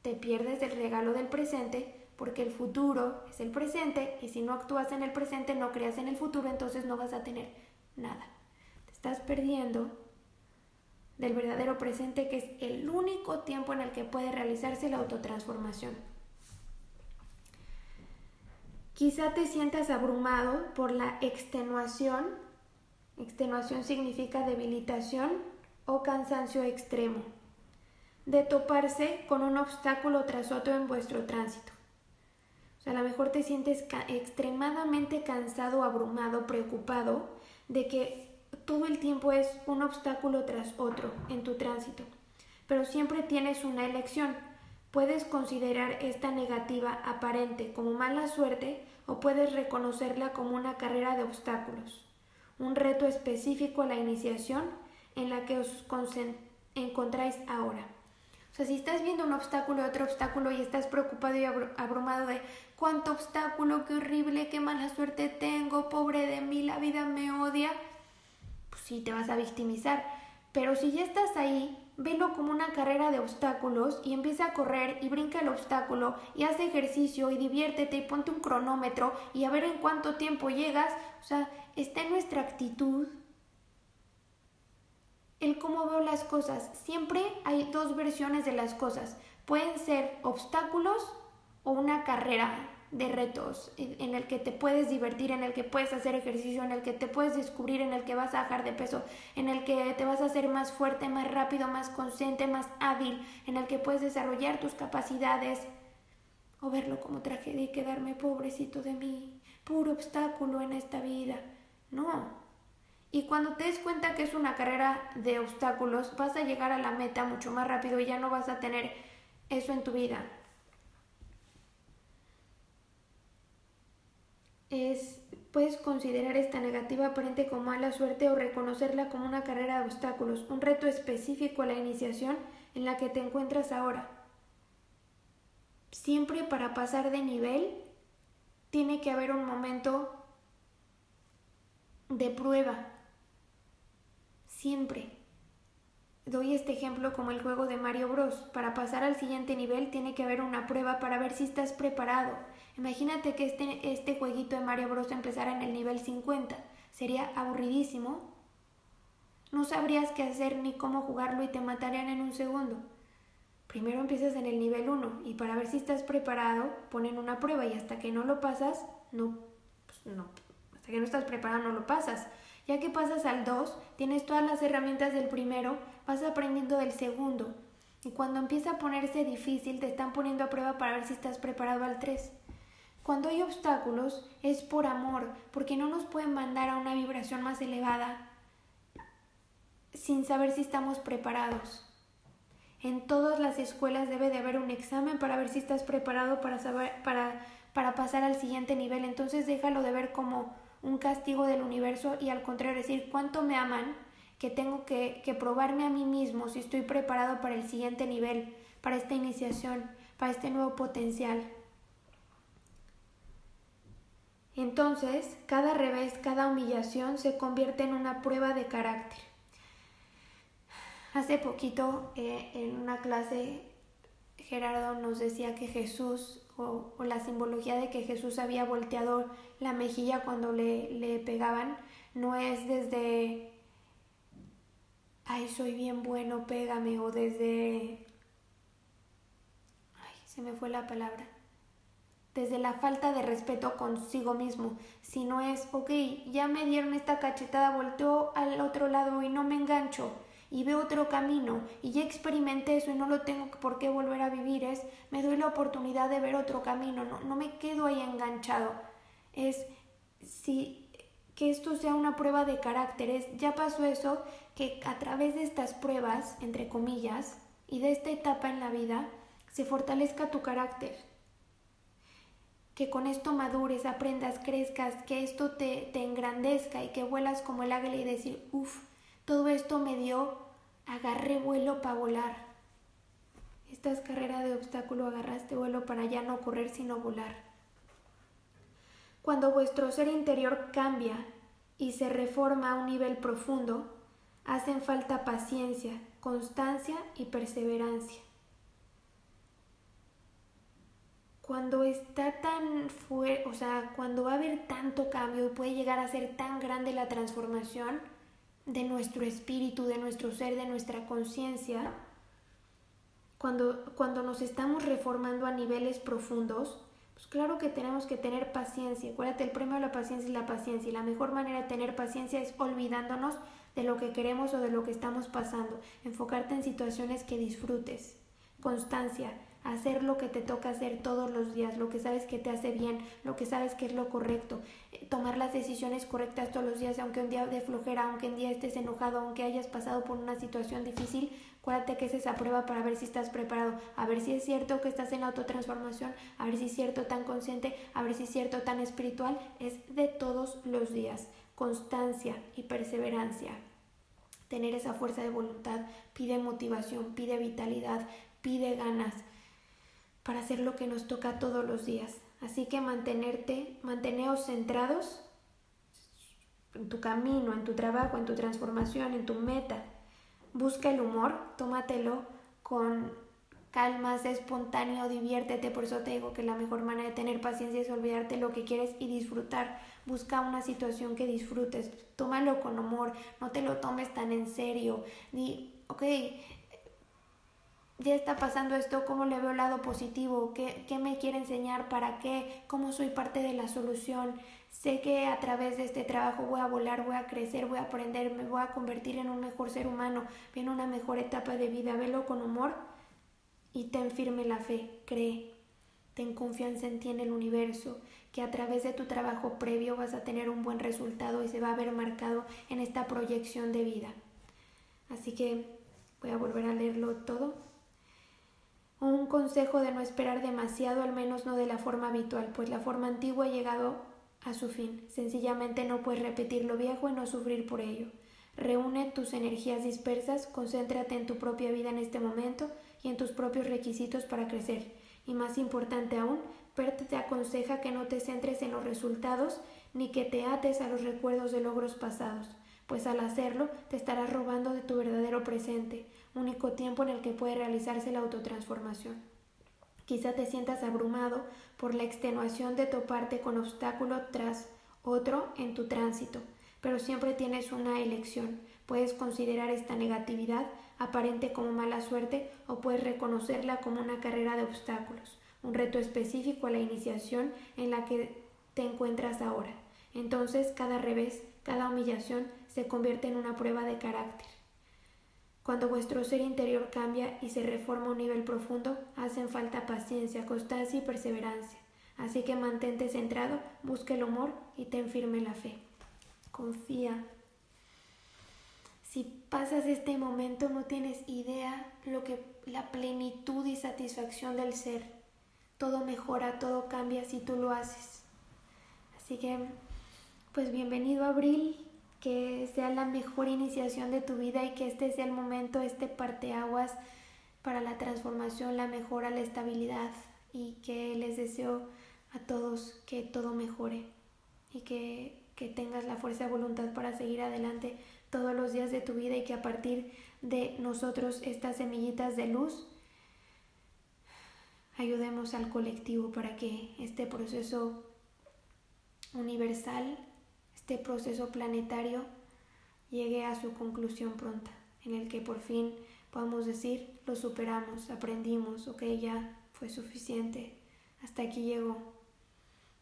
S1: te pierdes el regalo del presente porque el futuro es el presente y si no actúas en el presente, no creas en el futuro, entonces no vas a tener nada. Te estás perdiendo del verdadero presente que es el único tiempo en el que puede realizarse la autotransformación. Quizá te sientas abrumado por la extenuación. Extenuación significa debilitación o cansancio extremo, de toparse con un obstáculo tras otro en vuestro tránsito. O sea, a lo mejor te sientes extremadamente cansado, abrumado, preocupado de que todo el tiempo es un obstáculo tras otro en tu tránsito. Pero siempre tienes una elección. Puedes considerar esta negativa aparente como mala suerte o puedes reconocerla como una carrera de obstáculos, un reto específico a la iniciación en la que os encontráis ahora. O sea, si estás viendo un obstáculo, otro obstáculo y estás preocupado y abrumado de cuánto obstáculo, qué horrible, qué mala suerte tengo, pobre de mí, la vida me odia, pues sí, te vas a victimizar. Pero si ya estás ahí, velo como una carrera de obstáculos y empieza a correr y brinca el obstáculo y haz ejercicio y diviértete y ponte un cronómetro y a ver en cuánto tiempo llegas. O sea, está en nuestra actitud el cómo veo las cosas. Siempre hay dos versiones de las cosas. Pueden ser obstáculos o una carrera de retos en el que te puedes divertir, en el que puedes hacer ejercicio, en el que te puedes descubrir, en el que vas a bajar de peso, en el que te vas a hacer más fuerte, más rápido, más consciente, más hábil, en el que puedes desarrollar tus capacidades o verlo como tragedia y quedarme pobrecito de mí, puro obstáculo en esta vida. No, y cuando te des cuenta que es una carrera de obstáculos, vas a llegar a la meta mucho más rápido y ya no vas a tener eso en tu vida. Es, puedes considerar esta negativa aparente como mala suerte o reconocerla como una carrera de obstáculos, un reto específico a la iniciación en la que te encuentras ahora. Siempre para pasar de nivel tiene que haber un momento de prueba, siempre. doy este ejemplo como el juego de Mario Bros. Para pasar al siguiente nivel tiene que haber una prueba para ver si estás preparado. Imagínate que este, este jueguito de Mario Bros. empezara en el nivel 50. Sería aburridísimo. No sabrías qué hacer ni cómo jugarlo y te matarían en un segundo. Primero empiezas en el nivel 1 y para ver si estás preparado ponen una prueba y hasta que no lo pasas, no, pues no, hasta que no estás preparado no lo pasas. Ya que pasas al 2, tienes todas las herramientas del primero, vas aprendiendo del segundo. Y cuando empieza a ponerse difícil, te están poniendo a prueba para ver si estás preparado al 3. Cuando hay obstáculos, es por amor, porque no nos pueden mandar a una vibración más elevada sin saber si estamos preparados. En todas las escuelas debe de haber un examen para ver si estás preparado para, para pasar al siguiente nivel. Entonces déjalo de ver como un castigo del universo y al contrario decir cuánto me aman, que tengo que, que probarme a mí mismo si estoy preparado para el siguiente nivel, para esta iniciación, para este nuevo potencial. Entonces, cada revés, cada humillación se convierte en una prueba de carácter. Hace poquito eh, en una clase Gerardo nos decía que Jesús o, la simbología de que Jesús había volteado la mejilla cuando le, le pegaban no es desde ay soy bien bueno pégame o desde ay se me fue la palabra desde la falta de respeto consigo mismo, si no es, ok, ya me dieron esta cachetada, volteo al otro lado y no me engancho y veo otro camino y ya experimenté eso y no lo tengo por qué volver a vivir, es, me doy la oportunidad de ver otro camino, no, no me quedo ahí enganchado, es, si que esto sea una prueba de carácter, es, ya pasó eso, que a través de estas pruebas, entre comillas, y de esta etapa en la vida, se fortalezca tu carácter, que con esto madures, aprendas, crezcas, que esto te, te engrandezca y que vuelas como el águila y decir, uff, todo esto me dio, agarré vuelo para volar. Esta es carrera de obstáculo, agarraste vuelo para ya no correr sino volar. Cuando vuestro ser interior cambia y se reforma a un nivel profundo, hacen falta paciencia, constancia y perseverancia. cuando está tan fuerte, o sea, cuando va a haber tanto cambio y puede llegar a ser tan grande la transformación de nuestro espíritu, de nuestro ser, de nuestra conciencia, cuando, cuando nos estamos reformando a niveles profundos, pues claro que tenemos que tener paciencia. Acuérdate, el premio de la paciencia es la paciencia y la mejor manera de tener paciencia es olvidándonos de lo que queremos o de lo que estamos pasando. Enfocarte en situaciones que disfrutes. Constancia, hacer lo que te toca hacer todos los días, lo que sabes que te hace bien, lo que sabes que es lo correcto, eh, tomar las decisiones correctas todos los días, aunque un día de flojera, aunque un día estés enojado, aunque hayas pasado por una situación difícil, acuérdate que es esa prueba para ver si estás preparado, a ver si es cierto que estás en autotransformación, a ver si es cierto tan consciente, a ver si es cierto tan espiritual, es de todos los días, constancia y perseverancia. Tener esa fuerza de voluntad pide motivación, pide vitalidad, pide ganas, para hacer lo que nos toca todos los días. Así que mantenerte, manteneos centrados en tu camino, en tu trabajo, en tu transformación, en tu meta. Busca el humor, tómatelo con calma, sé espontáneo, diviértete. Por eso te digo que la mejor manera de tener paciencia es olvidarte lo que quieres y disfrutar. Busca una situación que disfrutes. Tómalo con humor, no te lo tomes tan en serio. Di, ok, ya está pasando esto, cómo le veo el lado positivo, ¿Qué, qué me quiere enseñar, para qué, cómo soy parte de la solución. Sé que a través de este trabajo voy a volar, voy a crecer, voy a aprender, me voy a convertir en un mejor ser humano, en una mejor etapa de vida. Velo con humor y ten firme la fe, cree. Ten confianza en ti en el universo, que a través de tu trabajo previo vas a tener un buen resultado y se va a ver marcado en esta proyección de vida. Así que voy a volver a leerlo todo un consejo de no esperar demasiado, al menos no de la forma habitual, pues la forma antigua ha llegado a su fin. Sencillamente no puedes repetir lo viejo y no sufrir por ello. Reúne tus energías dispersas, concéntrate en tu propia vida en este momento y en tus propios requisitos para crecer. Y más importante aún, Perte te aconseja que no te centres en los resultados ni que te ates a los recuerdos de logros pasados, pues al hacerlo te estarás robando de tu verdadero verdadero presente, único tiempo en el que puede realizarse la autotransformación. Quizá te sientas abrumado por la extenuación de toparte con obstáculo tras otro en tu tránsito, pero siempre tienes una elección. Puedes considerar esta negatividad aparente como mala suerte o puedes reconocerla como una carrera de obstáculos, un reto específico a la iniciación en la que te encuentras ahora. Entonces cada revés, cada humillación se convierte en una prueba de carácter. Cuando vuestro ser interior cambia y se reforma a un nivel profundo, hacen falta paciencia, constancia y perseverancia. Así que mantente centrado, busca el humor y ten firme la fe. Confía. Si pasas este momento no tienes idea lo que la plenitud y satisfacción del ser. Todo mejora, todo cambia si tú lo haces. Así que pues bienvenido abril, que sea la mejor iniciación de tu vida y que este sea el momento, este parteaguas para la transformación, la mejora, la estabilidad. Y que les deseo a todos que todo mejore y que, que tengas la fuerza de voluntad para seguir adelante todos los días de tu vida y que a partir de nosotros estas semillitas de luz ayudemos al colectivo para que este proceso universal este proceso planetario llegue a su conclusión pronta, en el que por fin podamos decir, lo superamos, aprendimos, ok, ya fue suficiente, hasta aquí llegó,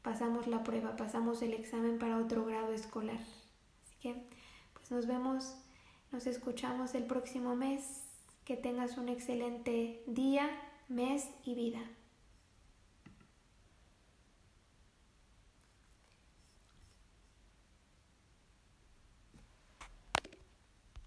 S1: pasamos la prueba, pasamos el examen para otro grado escolar. Así que, pues nos vemos, nos escuchamos el próximo mes, que tengas un excelente día, mes y vida.